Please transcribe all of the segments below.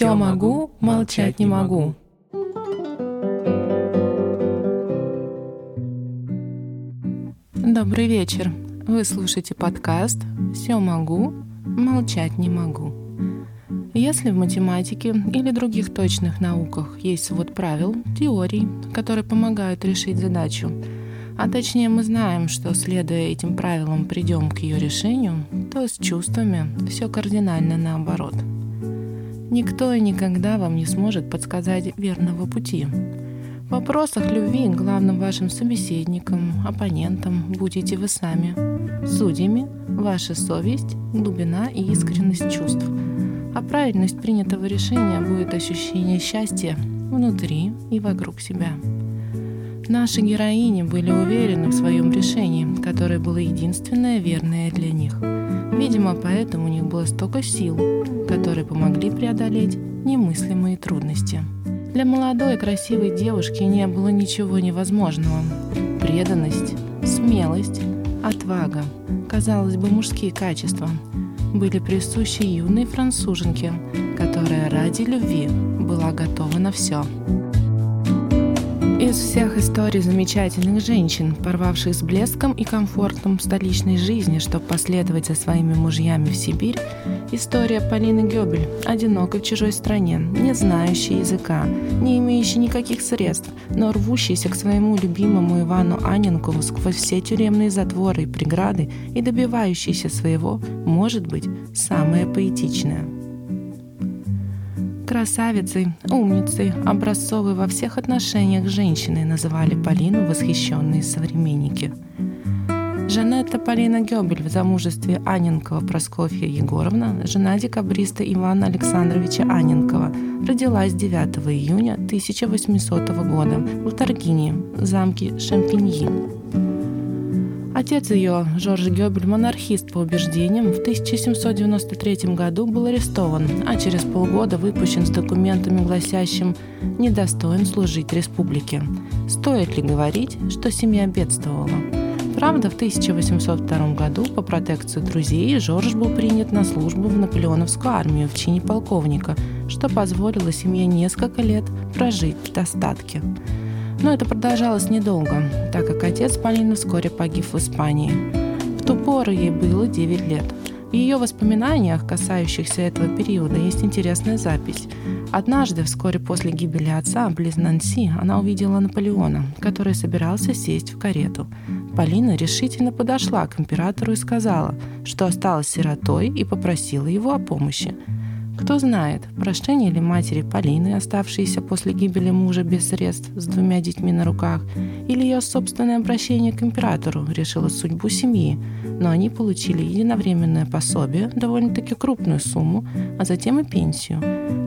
Все могу, молчать не могу. Добрый вечер. Вы слушаете подкаст «Все могу, молчать не могу». Если в математике или других точных науках есть свод правил, теорий, которые помогают решить задачу, а точнее мы знаем, что следуя этим правилам придем к ее решению, то с чувствами все кардинально наоборот. Никто и никогда вам не сможет подсказать верного пути. В вопросах любви главным вашим собеседником, оппонентом будете вы сами. Судьями – ваша совесть, глубина и искренность чувств. А правильность принятого решения будет ощущение счастья внутри и вокруг себя. Наши героини были уверены в своем решении, которое было единственное верное для них. Видимо, поэтому у них было столько сил, которые помогли преодолеть немыслимые трудности. Для молодой красивой девушки не было ничего невозможного. Преданность, смелость, отвага, казалось бы, мужские качества, были присущи юной француженке, которая ради любви была готова на все. Из всех историй замечательных женщин, порвавших с блеском и комфортом столичной жизни, чтобы последовать за своими мужьями в Сибирь, история Полины Гёбель, одинокой в чужой стране, не знающей языка, не имеющей никаких средств, но рвущейся к своему любимому Ивану Аненкову сквозь все тюремные затворы и преграды и добивающейся своего, может быть, самое поэтичное – Красавицей, умницей, образцовой во всех отношениях женщиной называли Полину восхищенные современники. Жанетта Полина Гёбель в замужестве Аненкова Проскофья Егоровна, жена декабриста Ивана Александровича Аненкова, родилась 9 июня 1800 года в Таргине, замке Шампиньи. Отец ее, Жорж Гёбель, монархист по убеждениям, в 1793 году был арестован, а через полгода выпущен с документами, гласящим «недостоин служить республике». Стоит ли говорить, что семья бедствовала? Правда, в 1802 году по протекции друзей Жорж был принят на службу в Наполеоновскую армию в чине полковника, что позволило семье несколько лет прожить в достатке. Но это продолжалось недолго, так как отец Полины вскоре погиб в Испании. В ту пору ей было 9 лет. В ее воспоминаниях, касающихся этого периода, есть интересная запись. Однажды, вскоре после гибели отца, близ Нанси, она увидела Наполеона, который собирался сесть в карету. Полина решительно подошла к императору и сказала, что осталась сиротой и попросила его о помощи. Кто знает, прощение ли матери Полины, оставшейся после гибели мужа без средств с двумя детьми на руках, или ее собственное обращение к императору решило судьбу семьи, но они получили единовременное пособие, довольно-таки крупную сумму, а затем и пенсию.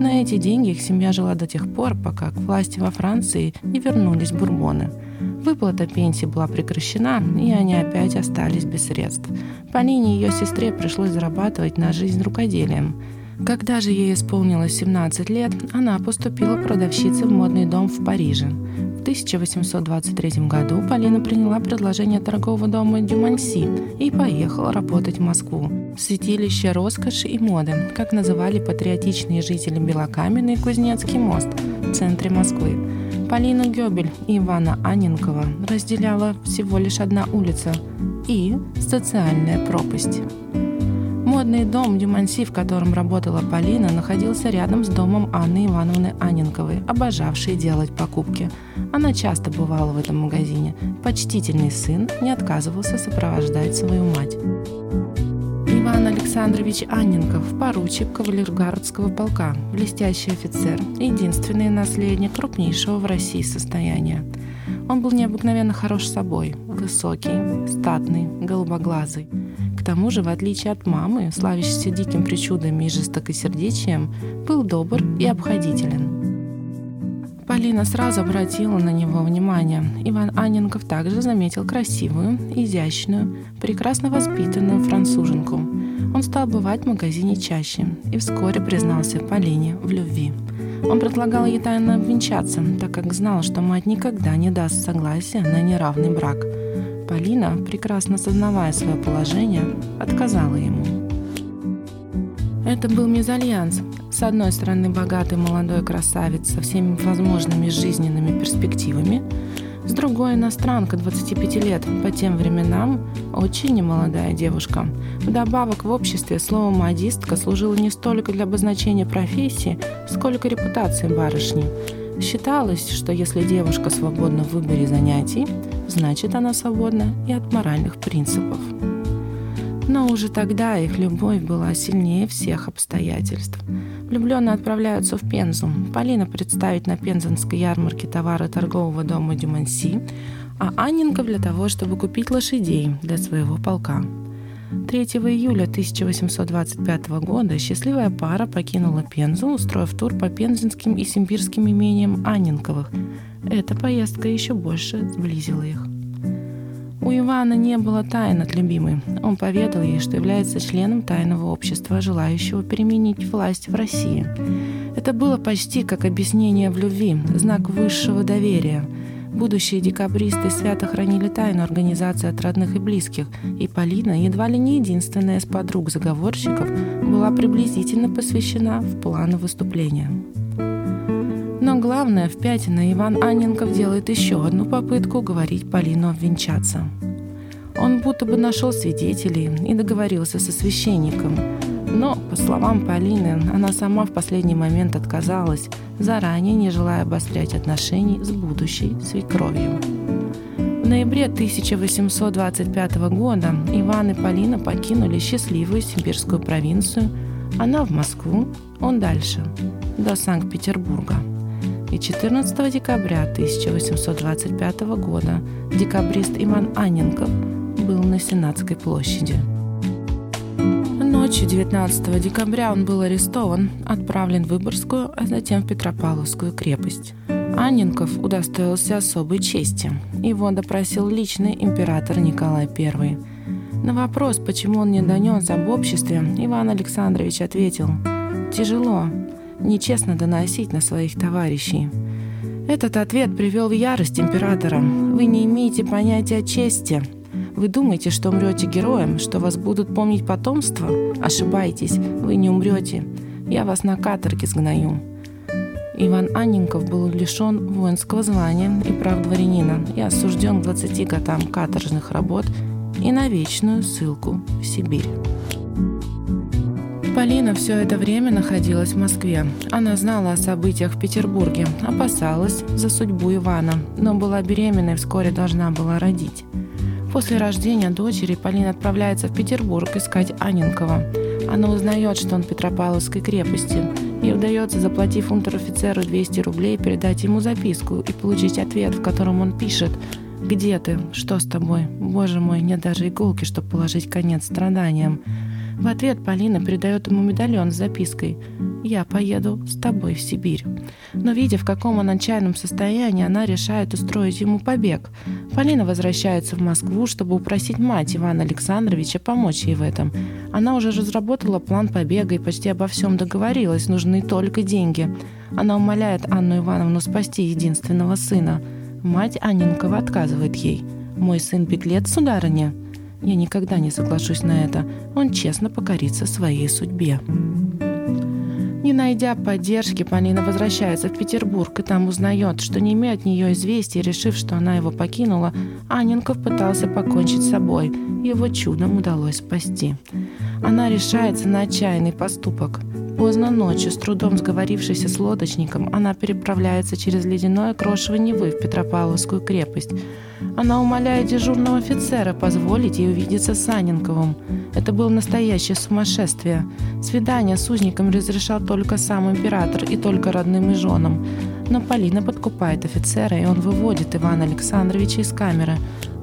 На эти деньги их семья жила до тех пор, пока к власти во Франции не вернулись бурбоны. Выплата пенсии была прекращена, и они опять остались без средств. Полине и ее сестре пришлось зарабатывать на жизнь рукоделием – когда же ей исполнилось 17 лет, она поступила продавщицей в модный дом в Париже. В 1823 году Полина приняла предложение торгового дома Дюманси и поехала работать в Москву. Святилище роскоши и моды, как называли патриотичные жители Белокаменный Кузнецкий мост в центре Москвы. Полину Гёбель и Ивана Анненкова разделяла всего лишь одна улица и социальная пропасть. Модный дом Дюманси, в котором работала Полина, находился рядом с домом Анны Ивановны Аненковой, обожавшей делать покупки. Она часто бывала в этом магазине. Почтительный сын не отказывался сопровождать свою мать. Иван Александрович Анненков, поручик кавалергардского полка, блестящий офицер, единственный наследник крупнейшего в России состояния. Он был необыкновенно хорош собой, высокий, статный, голубоглазый. К тому же, в отличие от мамы, славящейся диким причудами и жестокосердечием, был добр и обходителен. Полина сразу обратила на него внимание. Иван Анненков также заметил красивую, изящную, прекрасно воспитанную француженку. Он стал бывать в магазине чаще и вскоре признался Полине в любви. Он предлагал ей тайно обвенчаться, так как знал, что мать никогда не даст согласия на неравный брак – Полина, прекрасно осознавая свое положение, отказала ему. Это был мезальянс. С одной стороны, богатый молодой красавец со всеми возможными жизненными перспективами, с другой иностранка, 25 лет, по тем временам очень немолодая девушка. Вдобавок в обществе слово «модистка» служило не столько для обозначения профессии, сколько репутации барышни. Считалось, что если девушка свободна в выборе занятий, значит она свободна и от моральных принципов. Но уже тогда их любовь была сильнее всех обстоятельств. Влюбленные отправляются в Пензу. Полина представить на Пензенской ярмарке товары торгового дома Дюманси, а Анненко для того, чтобы купить лошадей для своего полка. 3 июля 1825 года счастливая пара покинула Пензу, устроив тур по пензенским и симбирским имениям Анненковых. Эта поездка еще больше сблизила их. У Ивана не было тайн от любимой. Он поведал ей, что является членом тайного общества, желающего переменить власть в России. Это было почти как объяснение в любви, знак высшего доверия. Будущие декабристы свято хранили тайну организации от родных и близких, и Полина, едва ли не единственная из подруг заговорщиков, была приблизительно посвящена в планы выступления. Но главное, в пятина Иван Анненков делает еще одну попытку уговорить Полину обвенчаться. Он будто бы нашел свидетелей и договорился со священником. Но, по словам Полины, она сама в последний момент отказалась, заранее не желая обострять отношений с будущей свекровью. В ноябре 1825 года Иван и Полина покинули счастливую сибирскую провинцию, она в Москву, он дальше, до Санкт-Петербурга и 14 декабря 1825 года декабрист Иван Анненков был на Сенатской площади. Ночью 19 декабря он был арестован, отправлен в Выборгскую, а затем в Петропавловскую крепость. Анненков удостоился особой чести. Его допросил личный император Николай I. На вопрос, почему он не донес об обществе, Иван Александрович ответил «Тяжело, нечестно доносить на своих товарищей. Этот ответ привел в ярость императора. Вы не имеете понятия чести. Вы думаете, что умрете героем, что вас будут помнить потомство? Ошибаетесь, вы не умрете. Я вас на каторге сгною. Иван Анненков был лишен воинского звания и прав дворянина и осужден к 20 годам каторжных работ и на вечную ссылку в Сибирь. Полина все это время находилась в Москве. Она знала о событиях в Петербурге, опасалась за судьбу Ивана, но была беременна и вскоре должна была родить. После рождения дочери Полина отправляется в Петербург искать Анинкова. Она узнает, что он в Петропавловской крепости. Ей удается, заплатив унтер-офицеру 200 рублей, передать ему записку и получить ответ, в котором он пишет «Где ты? Что с тобой? Боже мой, нет даже иголки, чтобы положить конец страданиям. В ответ Полина передает ему медальон с запиской «Я поеду с тобой в Сибирь». Но видя, в каком он отчаянном состоянии, она решает устроить ему побег. Полина возвращается в Москву, чтобы упросить мать Ивана Александровича помочь ей в этом. Она уже разработала план побега и почти обо всем договорилась, нужны только деньги. Она умоляет Анну Ивановну спасти единственного сына. Мать Анненкова отказывает ей. «Мой сын беглец, сударыня?» Я никогда не соглашусь на это. Он честно покорится своей судьбе. Не найдя поддержки, Полина возвращается в Петербург и там узнает, что не имея от нее известий, решив, что она его покинула, Анненков пытался покончить с собой. Его чудом удалось спасти. Она решается на отчаянный поступок. Поздно ночью, с трудом сговорившись с лодочником, она переправляется через ледяное крошево Невы в Петропавловскую крепость. Она умоляет дежурного офицера позволить ей увидеться с Анинковым. Это было настоящее сумасшествие. Свидание с узником разрешал только сам император и только родным и женам. Но Полина подкупает офицера, и он выводит Ивана Александровича из камеры.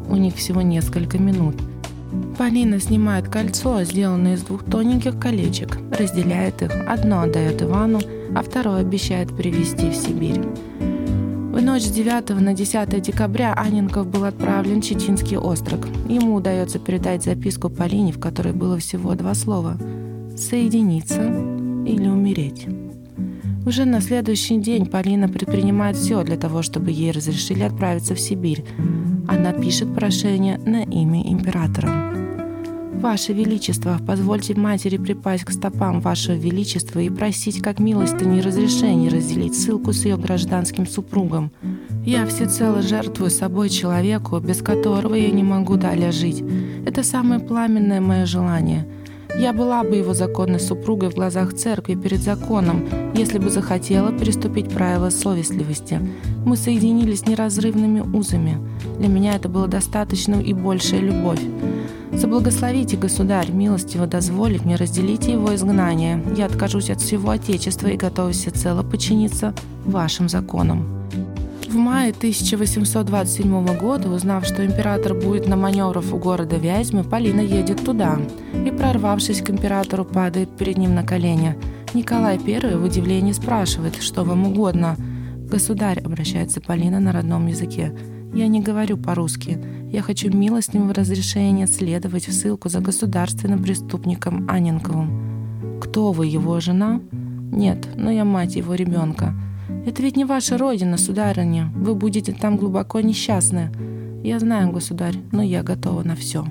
У них всего несколько минут – Полина снимает кольцо, сделанное из двух тоненьких колечек, разделяет их. Одно отдает Ивану, а второе обещает привезти в Сибирь. В ночь с 9 на 10 декабря Анинков был отправлен в Читинский остров. Ему удается передать записку Полине, в которой было всего два слова «соединиться» или «умереть». Уже на следующий день Полина предпринимает все для того, чтобы ей разрешили отправиться в Сибирь. Она пишет прошение на имя императора. Ваше Величество, позвольте матери припасть к стопам Вашего Величества и просить как милостыни разрешения разделить ссылку с ее гражданским супругом. Я всецело жертвую собой человеку, без которого я не могу далее жить. Это самое пламенное мое желание. Я была бы его законной супругой в глазах церкви перед законом, если бы захотела переступить правила совестливости. Мы соединились неразрывными узами. Для меня это было достаточно и большая любовь. Заблагословите, государь, милостиво дозволить мне разделить его изгнание. Я откажусь от всего Отечества и готова всецело подчиниться вашим законам. В мае 1827 года, узнав, что император будет на маневрах у города Вязьмы, Полина едет туда и, прорвавшись к императору, падает перед ним на колени. Николай I в удивлении спрашивает, что вам угодно. «Государь», — обращается Полина на родном языке, — «я не говорю по-русски. Я хочу милостивого разрешения следовать в ссылку за государственным преступником Анинковым». «Кто вы, его жена?» «Нет, но я мать его ребенка». Это ведь не ваша родина, сударыня. Вы будете там глубоко несчастны. Я знаю, государь, но я готова на все.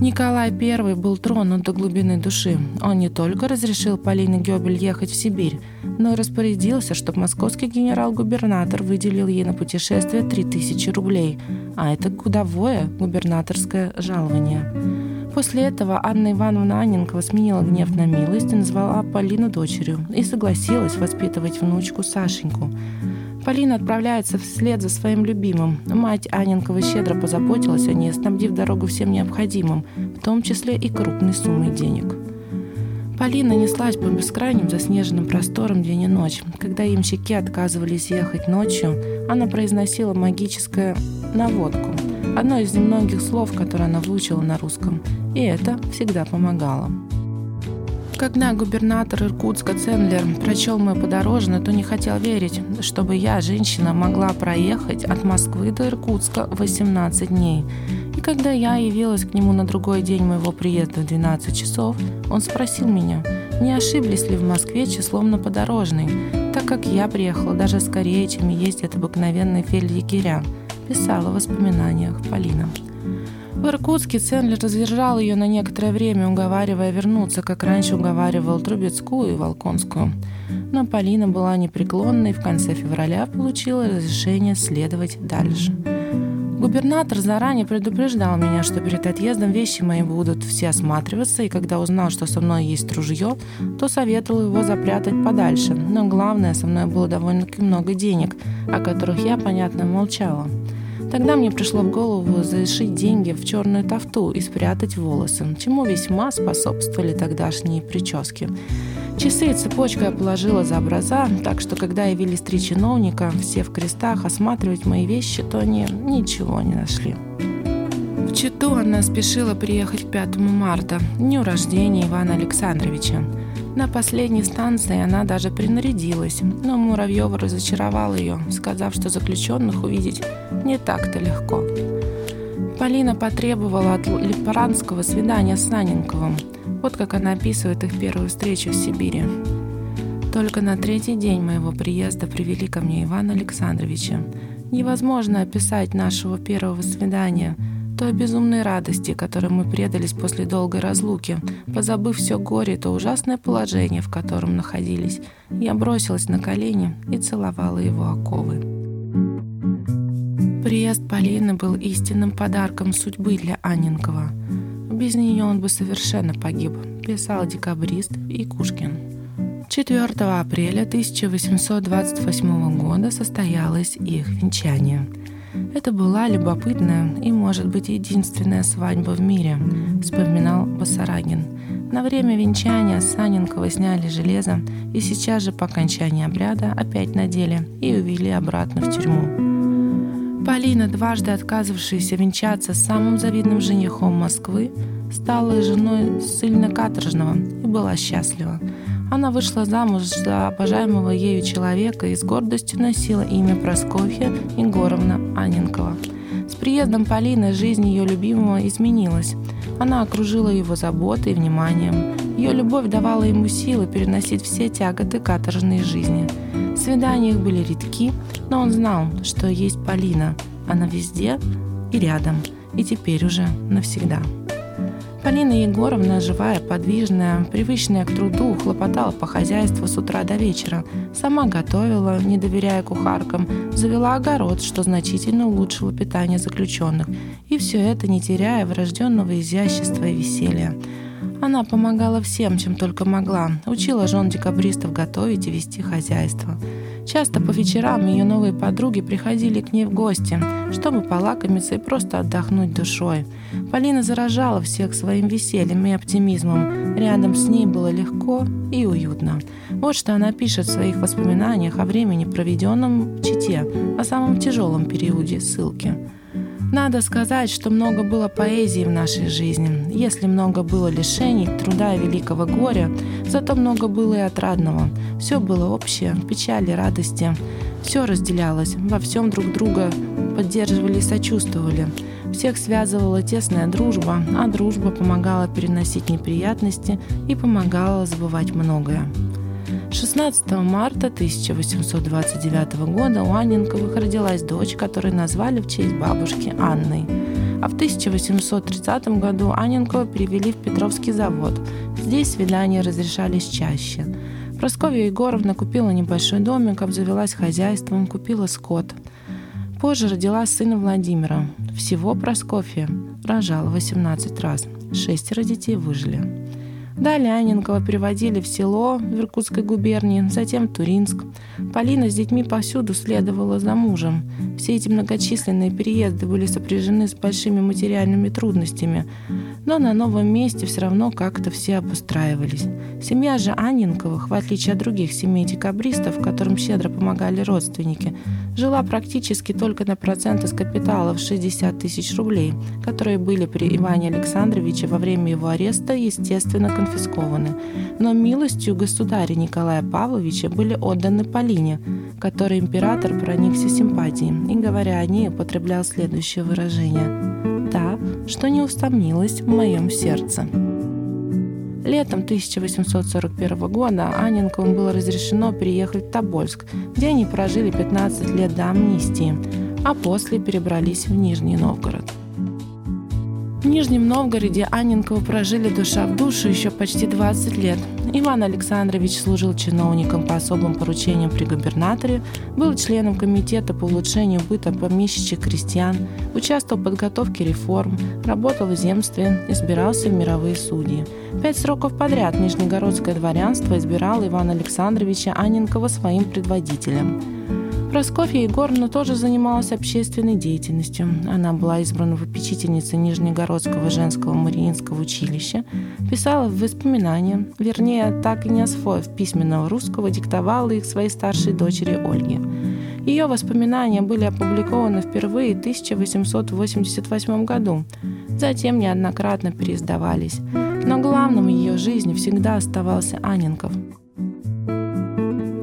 Николай I был тронут до глубины души. Он не только разрешил Полине Гёбель ехать в Сибирь, но и распорядился, чтобы московский генерал-губернатор выделил ей на путешествие 3000 рублей, а это кудовое губернаторское жалование. После этого Анна Ивановна Анненкова сменила гнев на милость и назвала Полину дочерью и согласилась воспитывать внучку Сашеньку. Полина отправляется вслед за своим любимым. Мать Анненкова щедро позаботилась о ней, снабдив дорогу всем необходимым, в том числе и крупной суммой денег. Полина неслась по бескрайним заснеженным просторам день и ночь. Когда имщики отказывались ехать ночью, она произносила магическое «наводку», одно из немногих слов, которые она выучила на русском и это всегда помогало. Когда губернатор Иркутска Цендлер прочел мой подорожное, то не хотел верить, чтобы я, женщина, могла проехать от Москвы до Иркутска 18 дней. Когда я явилась к нему на другой день моего приезда в 12 часов, он спросил меня, не ошиблись ли в Москве числом на подорожный, так как я приехала даже скорее, чем ездят обыкновенные фельдъегеря, писала в воспоминаниях Полина. В Иркутске Ценлер задержал ее на некоторое время, уговаривая вернуться, как раньше уговаривал Трубецкую и Волконскую. Но Полина была непреклонна и в конце февраля получила разрешение следовать дальше. Губернатор заранее предупреждал меня, что перед отъездом вещи мои будут все осматриваться, и когда узнал, что со мной есть ружье, то советовал его запрятать подальше. Но главное, со мной было довольно-таки много денег, о которых я, понятно, молчала. Тогда мне пришло в голову зашить деньги в черную тафту и спрятать волосы, чему весьма способствовали тогдашние прически. Часы и цепочку я положила за образа, так что когда явились три чиновника, все в крестах, осматривать мои вещи, то они ничего не нашли. В Читу она спешила приехать к 5 марта, дню рождения Ивана Александровича. На последней станции она даже принарядилась, но Муравьева разочаровал ее, сказав, что заключенных увидеть не так-то легко. Полина потребовала от Липаранского свидания с Саненковым. Вот как она описывает их первую встречу в Сибири. Только на третий день моего приезда привели ко мне Ивана Александровича. Невозможно описать нашего первого свидания – той безумной радости, которой мы предались после долгой разлуки, позабыв все горе то ужасное положение, в котором находились, я бросилась на колени и целовала его оковы. Приезд Полины был истинным подарком судьбы для Анненкова. Без нее он бы совершенно погиб, писал декабрист Якушкин. 4 апреля 1828 года состоялось их венчание – это была любопытная и, может быть, единственная свадьба в мире, вспоминал Басарагин. На время венчания Саненкова сняли железо и сейчас же по окончании обряда опять надели и увели обратно в тюрьму. Полина, дважды отказывавшаяся венчаться с самым завидным женихом Москвы, стала женой сильно каторжного и была счастлива. Она вышла замуж за обожаемого ею человека и с гордостью носила имя Просковья Егоровна Аненкова. С приездом Полины жизнь ее любимого изменилась. Она окружила его заботой и вниманием. Ее любовь давала ему силы переносить все тяготы каторжной жизни. Свидания их были редки, но он знал, что есть Полина. Она везде и рядом, и теперь уже навсегда. Полина Егоровна, живая, подвижная, привычная к труду, хлопотала по хозяйству с утра до вечера. Сама готовила, не доверяя кухаркам, завела огород, что значительно улучшило питание заключенных. И все это не теряя врожденного изящества и веселья. Она помогала всем, чем только могла. Учила жен декабристов готовить и вести хозяйство. Часто по вечерам ее новые подруги приходили к ней в гости, чтобы полакомиться и просто отдохнуть душой. Полина заражала всех своим весельем и оптимизмом. Рядом с ней было легко и уютно. Вот что она пишет в своих воспоминаниях о времени, проведенном в Чите, о самом тяжелом периоде ссылки. Надо сказать, что много было поэзии в нашей жизни. Если много было лишений, труда и великого горя, зато много было и отрадного. Все было общее, печали, радости. Все разделялось, во всем друг друга поддерживали и сочувствовали. Всех связывала тесная дружба, а дружба помогала переносить неприятности и помогала забывать многое. 16 марта 1829 года у Анненковых родилась дочь, которую назвали в честь бабушки Анной. А в 1830 году Анненкова перевели в Петровский завод. Здесь свидания разрешались чаще. Прасковья Егоровна купила небольшой домик, обзавелась хозяйством, купила скот. Позже родила сына Владимира. Всего Просковья рожала 18 раз. Шестеро детей выжили. Далее Анненкова приводили в село в Иркутской губернии, затем в Туринск. Полина с детьми повсюду следовала за мужем. Все эти многочисленные переезды были сопряжены с большими материальными трудностями, но на новом месте все равно как-то все обустраивались. Семья же Анненковых, в отличие от других семей декабристов, которым щедро помогали родственники, жила практически только на проценты с капитала в 60 тысяч рублей, которые были при Иване Александровиче во время его ареста, естественно, конфискованы. Но милостью государя Николая Павловича были отданы Полине, которой император проникся симпатией и, говоря о ней, употреблял следующее выражение «та, что не устомнилась в моем сердце». Летом 1841 года Анненковым было разрешено переехать в Тобольск, где они прожили 15 лет до амнистии, а после перебрались в Нижний Новгород. В Нижнем Новгороде Анненковы прожили душа в душу еще почти 20 лет. Иван Александрович служил чиновником по особым поручениям при губернаторе, был членом комитета по улучшению быта помещичьих крестьян, участвовал в подготовке реформ, работал в земстве, избирался в мировые судьи. Пять сроков подряд Нижнегородское дворянство избирало Ивана Александровича Анненкова своим предводителем. Просковья Егоровна тоже занималась общественной деятельностью. Она была избрана в попечительницей Нижнегородского женского мариинского училища, писала воспоминания, вернее, так и не освоив письменного русского, диктовала их своей старшей дочери Ольге. Ее воспоминания были опубликованы впервые в 1888 году, затем неоднократно переиздавались. Но главным в ее жизни всегда оставался Анинков –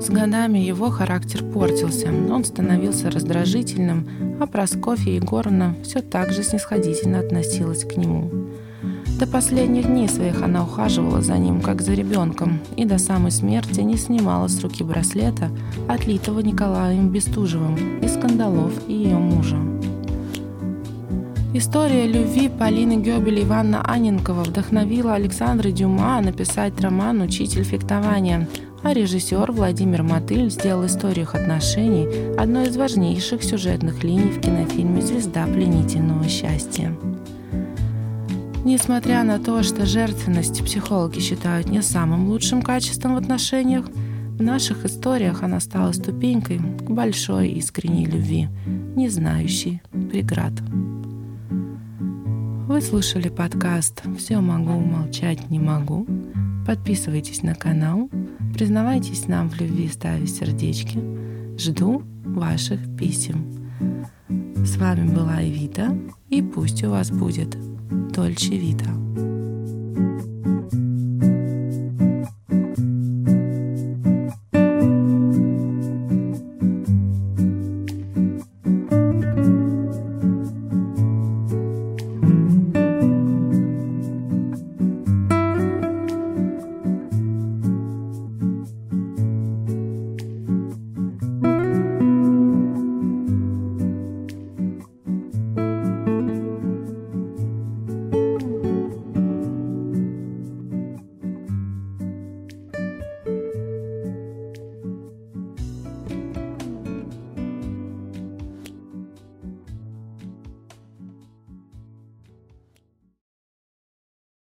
с годами его характер портился, он становился раздражительным, а Прасковья Егоровна все так же снисходительно относилась к нему. До последних дней своих она ухаживала за ним, как за ребенком, и до самой смерти не снимала с руки браслета, отлитого Николаем Бестужевым, из скандалов ее мужа. История любви Полины Гёбель и Ивана Анненкова вдохновила Александра Дюма написать роман «Учитель фехтования», а режиссер Владимир Мотыль сделал историю их отношений одной из важнейших сюжетных линий в кинофильме «Звезда пленительного счастья». Несмотря на то, что жертвенность психологи считают не самым лучшим качеством в отношениях, в наших историях она стала ступенькой к большой искренней любви, не знающей преград. Вы слушали подкаст «Все могу, молчать не могу». Подписывайтесь на канал, Признавайтесь нам в любви, ставя сердечки. Жду ваших писем. С вами была Эвита, и пусть у вас будет Дольче Вита.